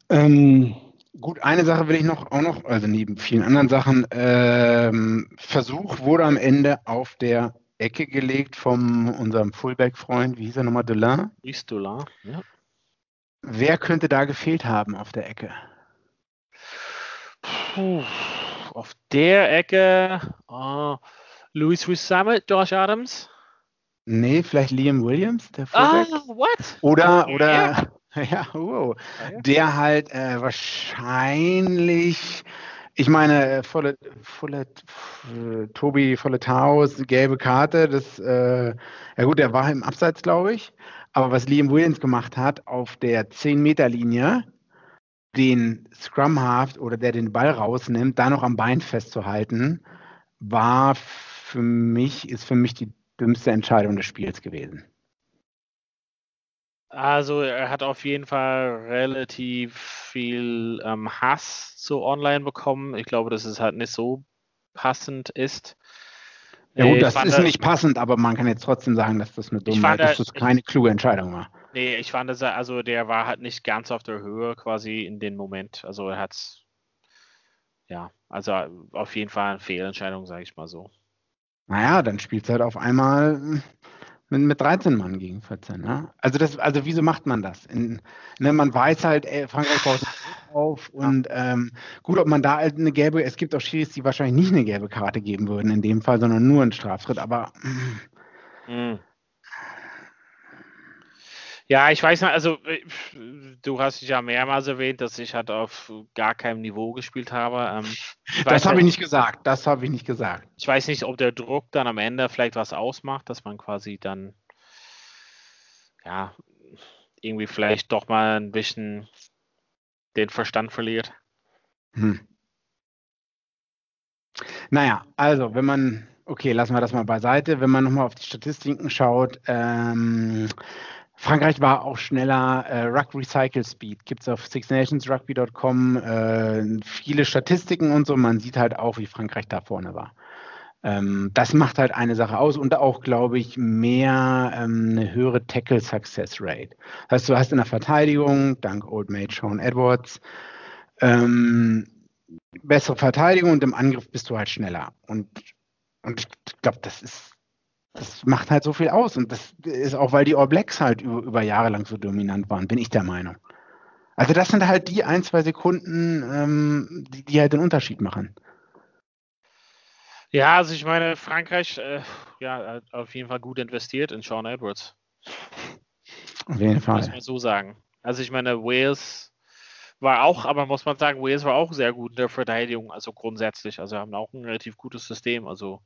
Ähm, gut, eine Sache will ich noch auch noch, also neben vielen anderen Sachen, ähm, Versuch wurde am Ende auf der Ecke gelegt von unserem Fullback-Freund, wie hieß er nochmal, Delin? Luis Delin, ja. Wer könnte da gefehlt haben auf der Ecke? Puh, auf der Ecke uh, Louis Summit, Josh Adams? Nee, vielleicht Liam Williams, der Fullback. Ah, what? Oder, oder, yeah. ja, wow, der halt äh, wahrscheinlich, ich meine, volle, volle, Tobi Volletaus, gelbe Karte, das, äh, ja gut, der war im Abseits, glaube ich. Aber was Liam Williams gemacht hat auf der 10-Meter-Linie, den Scrum Half oder der den Ball rausnimmt, da noch am Bein festzuhalten, war für mich, ist für mich die dümmste Entscheidung des Spiels gewesen. Also er hat auf jeden Fall relativ viel ähm, Hass zu online bekommen. Ich glaube, dass es halt nicht so passend ist. Ja gut, das ist nicht passend, aber man kann jetzt trotzdem sagen, dass das eine dumme, dass das keine kluge Entscheidung war. Nee, ich fand, dass er, also der war halt nicht ganz auf der Höhe quasi in dem Moment. Also er hat ja, also auf jeden Fall eine Fehlentscheidung, sage ich mal so. Naja, dann spielt es halt auf einmal mit, mit 13 Mann gegen 14. Ne? Also, das, also wieso macht man das? In, ne, man weiß halt, ey, Frankreich baut auf und ähm, gut, ob man da halt eine gelbe, es gibt auch Schiris, die wahrscheinlich nicht eine gelbe Karte geben würden in dem Fall, sondern nur einen Straftritt, aber mhm. Ja, ich weiß nicht, also äh, du hast ja mehrmals erwähnt, dass ich halt auf gar keinem Niveau gespielt habe. Ähm, das habe halt, ich nicht gesagt, das habe ich nicht gesagt. Ich weiß nicht, ob der Druck dann am Ende vielleicht was ausmacht, dass man quasi dann ja irgendwie vielleicht doch mal ein bisschen den Verstand verliert. Hm. Naja, also wenn man, okay, lassen wir das mal beiseite, wenn man nochmal auf die Statistiken schaut, ähm, Frankreich war auch schneller. Äh, Ruck Recycle Speed gibt es auf sixnationsrugby.com äh, viele Statistiken und so. Man sieht halt auch, wie Frankreich da vorne war. Ähm, das macht halt eine Sache aus und auch, glaube ich, mehr ähm, eine höhere Tackle Success Rate. Das heißt, du hast in der Verteidigung, dank Old Mate Sean Edwards, ähm, bessere Verteidigung und im Angriff bist du halt schneller. Und, und ich glaube, das ist, das macht halt so viel aus. Und das ist auch, weil die All Blacks halt über, über Jahre lang so dominant waren, bin ich der Meinung. Also das sind halt die ein, zwei Sekunden, ähm, die, die halt den Unterschied machen. Ja, also ich meine, Frankreich, äh, ja, hat auf jeden Fall gut investiert in Sean Edwards. Auf jeden Fall. Muss man so sagen. Also ich meine, Wales war auch, aber muss man sagen, Wales war auch sehr gut in der Verteidigung, also grundsätzlich. Also haben auch ein relativ gutes System. Also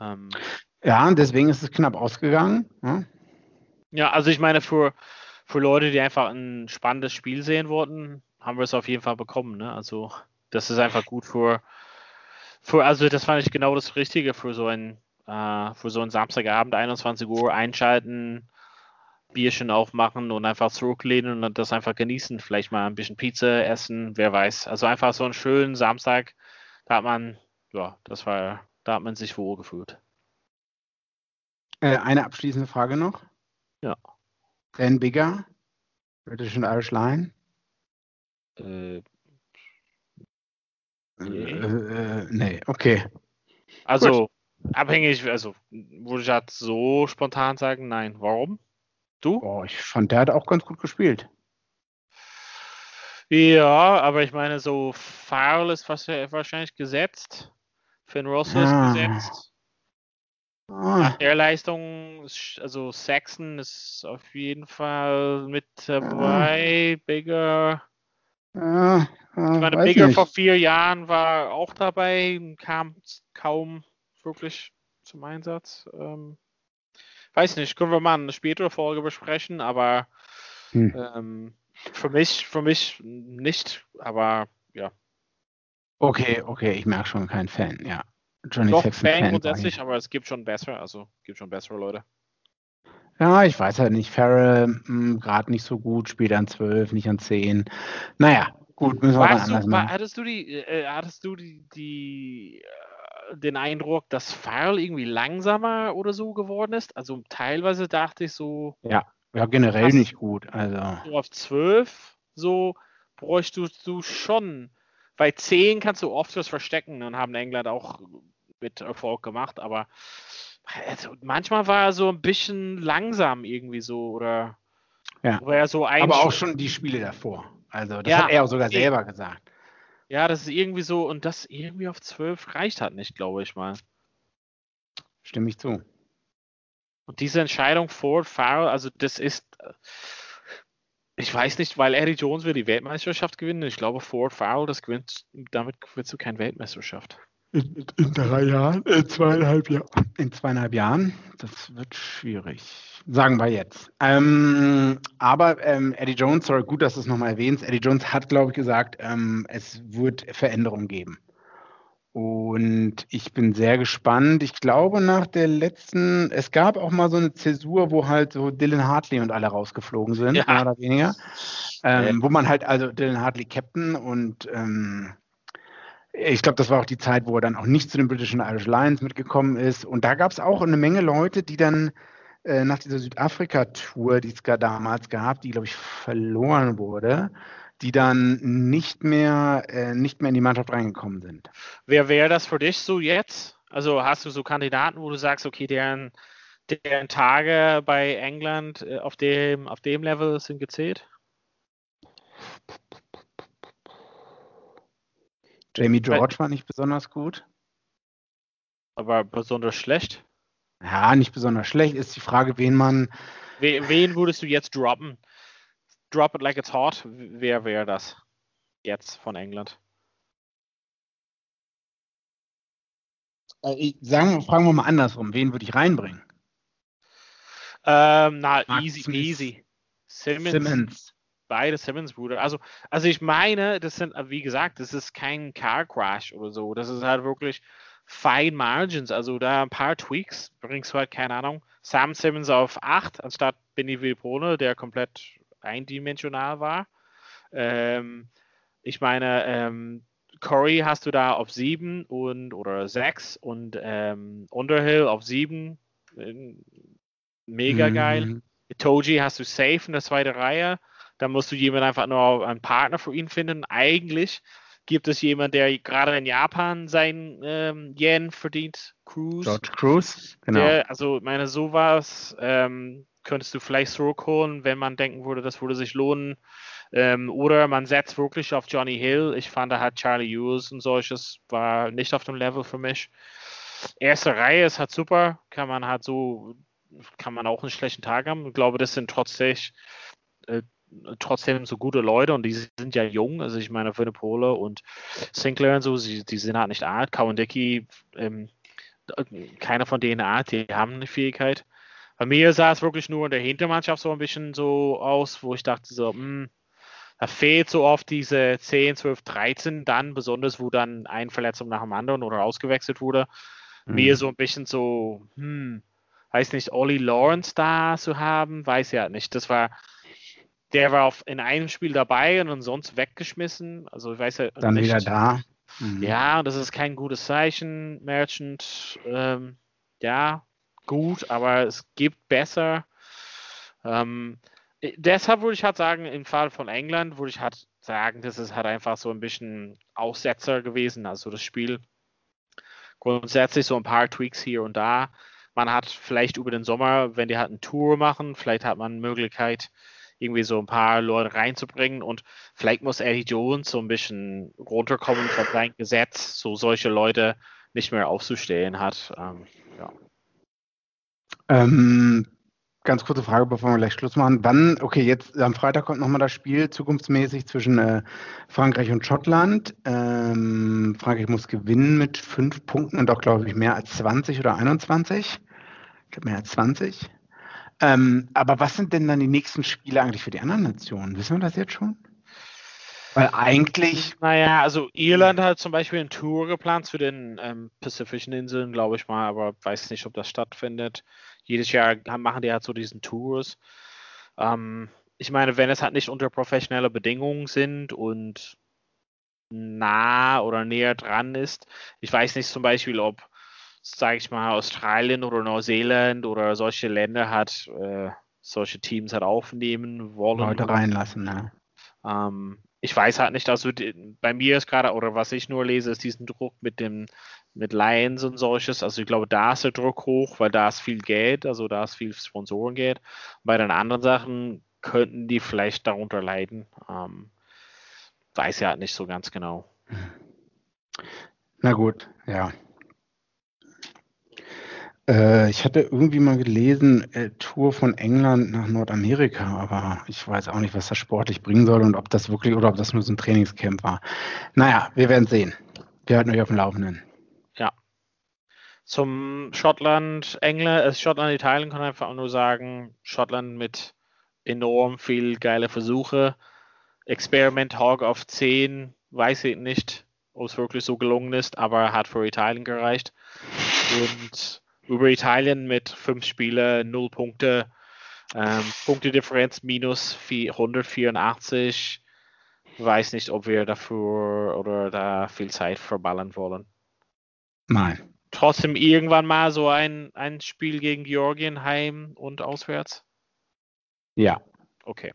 ähm, ja, und deswegen ist es knapp ausgegangen. Ja, ne? ja also ich meine, für, für Leute, die einfach ein spannendes Spiel sehen wollten, haben wir es auf jeden Fall bekommen. Ne? Also das ist einfach gut für, für, also das fand ich genau das Richtige für so ein, äh, für so einen Samstagabend, 21 Uhr einschalten, Bierchen aufmachen und einfach zurücklehnen und das einfach genießen. Vielleicht mal ein bisschen Pizza essen, wer weiß. Also einfach so einen schönen Samstag, da hat man, ja, das war, da hat man sich wohl gefühlt. Äh, eine abschließende Frage noch. Ja. Dan Bigger, British and Irish Line. Äh, nee. Äh, äh, nee, okay. Also, Gut. abhängig, also, würde ich halt so spontan sagen, nein. Warum? Du? Oh, ich fand, der hat auch ganz gut gespielt. Ja, aber ich meine, so Foul ist wahrscheinlich gesetzt. Finn Russell ah. ist gesetzt. Ah. Der Leistung, also Saxon ist auf jeden Fall mit dabei. Ah. Bigger. Ah, ich meine, Bigger nicht. vor vier Jahren war auch dabei, kam kaum wirklich zum Einsatz. Ähm, weiß nicht, können wir mal eine spätere Folge besprechen, aber hm. ähm, für mich, für mich nicht, aber ja. Okay, okay, ich merke schon kein Fan, ja. Johnny Doch, Fan, Fan grundsätzlich, aber es gibt schon bessere, also gibt schon bessere Leute. Ja, ich weiß halt nicht. Farrell hm, gerade nicht so gut, spielt an 12, nicht an 10. Naja, gut, müssen wir Warst anders du, machen. Hattest du die, äh, hattest du die, die den Eindruck, dass Farrell irgendwie langsamer oder so geworden ist. Also teilweise dachte ich so. Ja, ja generell nicht gut. Also. So auf 12 so bräuchtest du schon. Bei 10 kannst du oft was verstecken und haben England auch mit Erfolg gemacht, aber also manchmal war er so ein bisschen langsam irgendwie so oder ja. er so Aber auch schon die Spiele davor. Also das ja, hat er auch sogar selber gesagt. Ja, das ist irgendwie so, und das irgendwie auf 12 reicht halt nicht, glaube ich mal. Stimme ich zu. Und diese Entscheidung Ford Farrell, also das ist, ich weiß nicht, weil Eddie Jones will die Weltmeisterschaft gewinnen. Ich glaube, Ford Farrell, das gewinnt, damit gewinnst du keine Weltmeisterschaft. In, in, drei Jahren, in zweieinhalb Jahren. In zweieinhalb Jahren, das wird schwierig. Sagen wir jetzt. Ähm, aber ähm, Eddie Jones, sorry, gut, dass du es nochmal erwähnst. Eddie Jones hat, glaube ich, gesagt, ähm, es wird Veränderungen geben. Und ich bin sehr gespannt. Ich glaube, nach der letzten, es gab auch mal so eine Zäsur, wo halt so Dylan Hartley und alle rausgeflogen sind, ja. mehr oder weniger. Ähm, wo man halt, also Dylan Hartley Captain und ähm, ich glaube, das war auch die Zeit, wo er dann auch nicht zu den British and Irish Lions mitgekommen ist. Und da gab es auch eine Menge Leute, die dann äh, nach dieser Südafrika-Tour, die es damals gab, die, glaube ich, verloren wurde, die dann nicht mehr, äh, nicht mehr in die Mannschaft reingekommen sind. Wer wäre das für dich so jetzt? Also hast du so Kandidaten, wo du sagst, okay, deren, deren Tage bei England äh, auf, dem, auf dem Level sind gezählt? Jamie George war nicht besonders gut. Aber besonders schlecht? Ja, nicht besonders schlecht. Ist die Frage, wen man. Wen würdest du jetzt droppen? Drop it like it's hot. Wer wäre das jetzt von England? Äh, sagen, fragen wir mal andersrum. Wen würde ich reinbringen? Ähm, na, Mark easy, Smith. easy. Simmons. Simmons beide Simmons-Brüder. Also, also ich meine, das sind, wie gesagt, das ist kein Car Crash oder so. Das ist halt wirklich fine Margins. Also da ein paar Tweaks bringst du halt, keine Ahnung, Sam Simmons auf 8 anstatt Benny Vilpone, der komplett eindimensional war. Ähm, ich meine, ähm, Corey hast du da auf 7 und oder 6 und ähm, Underhill auf 7. Mega geil. Mhm. Toji hast du safe in der zweiten Reihe. Dann musst du jemanden einfach nur einen Partner für ihn finden. Eigentlich gibt es jemanden, der gerade in Japan sein ähm, Yen verdient, Cruise. George Cruise, genau. Der, also, meine, sowas ähm, könntest du vielleicht zurückholen, wenn man denken würde, das würde sich lohnen. Ähm, oder man setzt wirklich auf Johnny Hill. Ich fand, da hat Charlie Hughes und solches war nicht auf dem Level für mich. Erste Reihe ist halt super, kann man halt so, kann man auch einen schlechten Tag haben. Ich glaube, das sind trotzdem äh, trotzdem so gute Leute und die sind ja jung. Also ich meine, Winnipole und Sinclair und so, sie, die sind halt nicht alt. Cowan-Dickey, ähm, keiner von denen alt, die haben eine Fähigkeit. Bei mir sah es wirklich nur in der Hintermannschaft so ein bisschen so aus, wo ich dachte so, mh, hm, da fehlt so oft diese 10, 12, 13 dann, besonders wo dann ein Verletzung nach dem anderen oder ausgewechselt wurde. Mhm. Mir so ein bisschen so, hm, weiß nicht, Ollie Lawrence da zu haben, weiß ja nicht. Das war, der war auf, in einem Spiel dabei und sonst weggeschmissen. Also ich weiß ja Dann nicht. wieder da. Mhm. Ja, das ist kein gutes Zeichen. Merchant, ähm, ja, gut, aber es gibt besser. Ähm, deshalb würde ich halt sagen, im Fall von England würde ich halt sagen, das ist halt einfach so ein bisschen Aussetzer gewesen. Also das Spiel grundsätzlich so ein paar Tweaks hier und da. Man hat vielleicht über den Sommer, wenn die halt eine Tour machen, vielleicht hat man Möglichkeit, irgendwie so ein paar Leute reinzubringen und vielleicht muss Eddie Jones so ein bisschen runterkommen von seinem Gesetz, so solche Leute nicht mehr aufzustellen hat. Ähm, ja. Ähm, ganz kurze Frage, bevor wir gleich Schluss machen. Wann, okay, jetzt am Freitag kommt nochmal das Spiel zukunftsmäßig zwischen äh, Frankreich und Schottland. Ähm, Frankreich muss gewinnen mit fünf Punkten und auch, glaube ich, mehr als 20 oder 21. Ich glaube, mehr als 20. Ähm, aber was sind denn dann die nächsten Spiele eigentlich für die anderen Nationen? Wissen wir das jetzt schon? Weil eigentlich. Naja, also Irland hat zum Beispiel eine Tour geplant zu den ähm, Pazifischen Inseln, glaube ich mal, aber weiß nicht, ob das stattfindet. Jedes Jahr machen die halt so diesen Tours. Ähm, ich meine, wenn es halt nicht unter professionelle Bedingungen sind und nah oder näher dran ist, ich weiß nicht zum Beispiel, ob sage ich mal, Australien oder Neuseeland oder solche Länder hat, äh, solche Teams hat aufnehmen wollen. Leute reinlassen, ne? Ähm, ich weiß halt nicht, also die, bei mir ist gerade, oder was ich nur lese, ist diesen Druck mit dem, mit Lions und solches. Also ich glaube, da ist der Druck hoch, weil da ist viel Geld, also da ist viel Sponsorengeld. Bei den anderen Sachen könnten die vielleicht darunter leiden. Ähm, weiß ja halt nicht so ganz genau. Na gut, ja. Äh, ich hatte irgendwie mal gelesen, äh, Tour von England nach Nordamerika, aber ich weiß auch nicht, was das sportlich bringen soll und ob das wirklich oder ob das nur so ein Trainingscamp war. Naja, wir werden sehen. Wir halten euch auf dem Laufenden. Ja. Zum Schottland, England, äh, Schottland, Italien kann ich einfach nur sagen, Schottland mit enorm viel geile Versuche. Experiment Hawk auf 10, weiß ich nicht, ob es wirklich so gelungen ist, aber hat für Italien gereicht. Und über Italien mit fünf Spielen, null Punkte, ähm, Punktedifferenz minus 184. Weiß nicht, ob wir dafür oder da viel Zeit verballern wollen. Nein. Trotzdem irgendwann mal so ein, ein Spiel gegen Georgien heim und auswärts? Ja. Okay.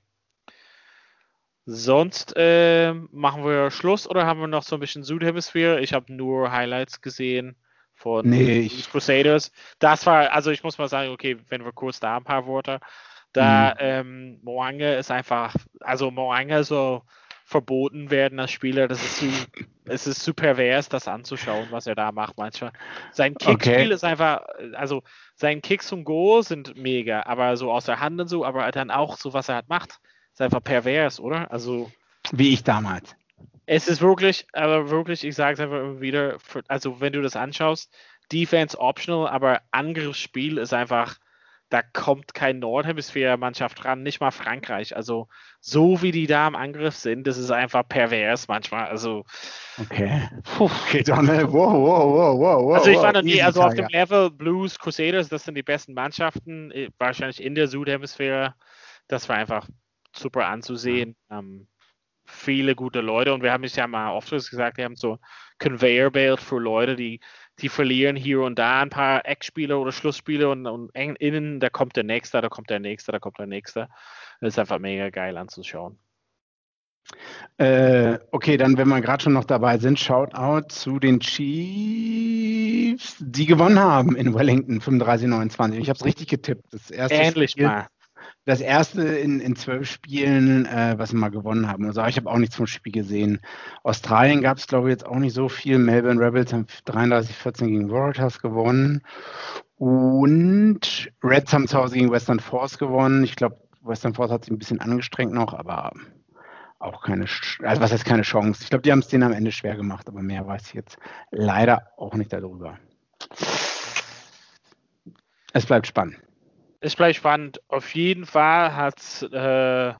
Sonst äh, machen wir Schluss oder haben wir noch so ein bisschen Südhemisphäre? Ich habe nur Highlights gesehen von nee, Crusaders. Das war, also ich muss mal sagen, okay, wenn wir kurz da ein paar Worte. Da mhm. ähm, Moange ist einfach, also Moange so verboten werden als Spieler, das ist zu, es ist zu pervers, das anzuschauen, was er da macht manchmal. Sein Kickspiel okay. ist einfach, also sein Kicks und Go sind mega, aber so aus der Hand und so, aber dann auch so, was er halt macht, ist einfach pervers, oder? Also wie ich damals. Es ist wirklich, aber wirklich, ich sage es einfach immer wieder, für, also wenn du das anschaust, Defense optional, aber Angriffsspiel ist einfach, da kommt kein Nordhemisphäre-Mannschaft ran, nicht mal Frankreich. Also so wie die da im Angriff sind, das ist einfach pervers manchmal. Also okay, Puh, okay, Donald, wow, wow, wow, wow. Also ich fand, okay, also auf dem Level Blues, Crusaders, das sind die besten Mannschaften, äh, wahrscheinlich in der Südhemisphäre. Das war einfach super anzusehen. Ähm, viele gute Leute und wir haben es ja mal oft gesagt, wir haben so Conveyor Belt für Leute, die die verlieren hier und da ein paar Eckspiele oder Schlussspiele und, und innen, da kommt der Nächste, da kommt der Nächste, da kommt der Nächste. Das ist einfach mega geil anzuschauen. Äh, okay, dann, wenn wir gerade schon noch dabei sind, Shoutout zu den Chiefs, die gewonnen haben in Wellington 35-29. Ich habe es richtig getippt. Das erste Endlich Spiel, mal. Das erste in, in zwölf Spielen, äh, was sie mal gewonnen haben. Also, ich habe auch nichts vom Spiel gesehen. Australien gab es, glaube ich, jetzt auch nicht so viel. Melbourne Rebels haben 33-14 gegen Waratahs gewonnen. Und Reds haben zu Hause gegen Western Force gewonnen. Ich glaube, Western Force hat sich ein bisschen angestrengt noch, aber auch keine, also was heißt keine Chance. Ich glaube, die haben es denen am Ende schwer gemacht, aber mehr weiß ich jetzt leider auch nicht darüber. Es bleibt spannend. Es bleibt spannend. Auf jeden Fall hat es äh,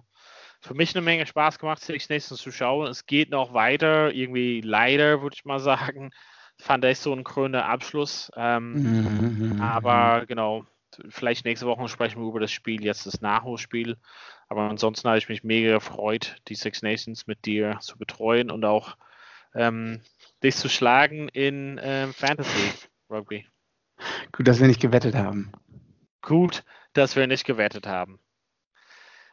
für mich eine Menge Spaß gemacht, Six Nations zu schauen. Es geht noch weiter, irgendwie leider, würde ich mal sagen. Fand ich so ein krönender Abschluss. Ähm, mhm. Aber genau, vielleicht nächste Woche sprechen wir über das Spiel, jetzt das Nachholspiel. Aber ansonsten habe ich mich mega gefreut, die Six Nations mit dir zu betreuen und auch ähm, dich zu schlagen in ähm, Fantasy Rugby. Gut, dass wir nicht gewettet haben. Gut, dass wir nicht gewettet haben.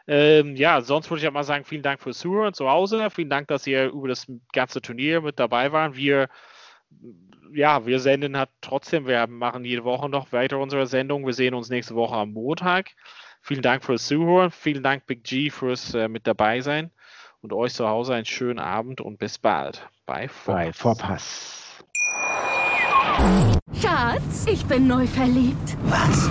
Ähm, ja, sonst würde ich auch mal sagen, vielen Dank fürs Zuhören zu Hause. Vielen Dank, dass ihr über das ganze Turnier mit dabei waren. Wir ja, wir senden hat trotzdem, wir machen jede Woche noch weiter unsere Sendung. Wir sehen uns nächste Woche am Montag. Vielen Dank fürs Zuhören. Vielen Dank, Big G, fürs äh, mit dabei sein. Und euch zu Hause einen schönen Abend und bis bald. Bei Vorpass. Bei Vorpass. Schatz, ich bin neu verliebt. Was?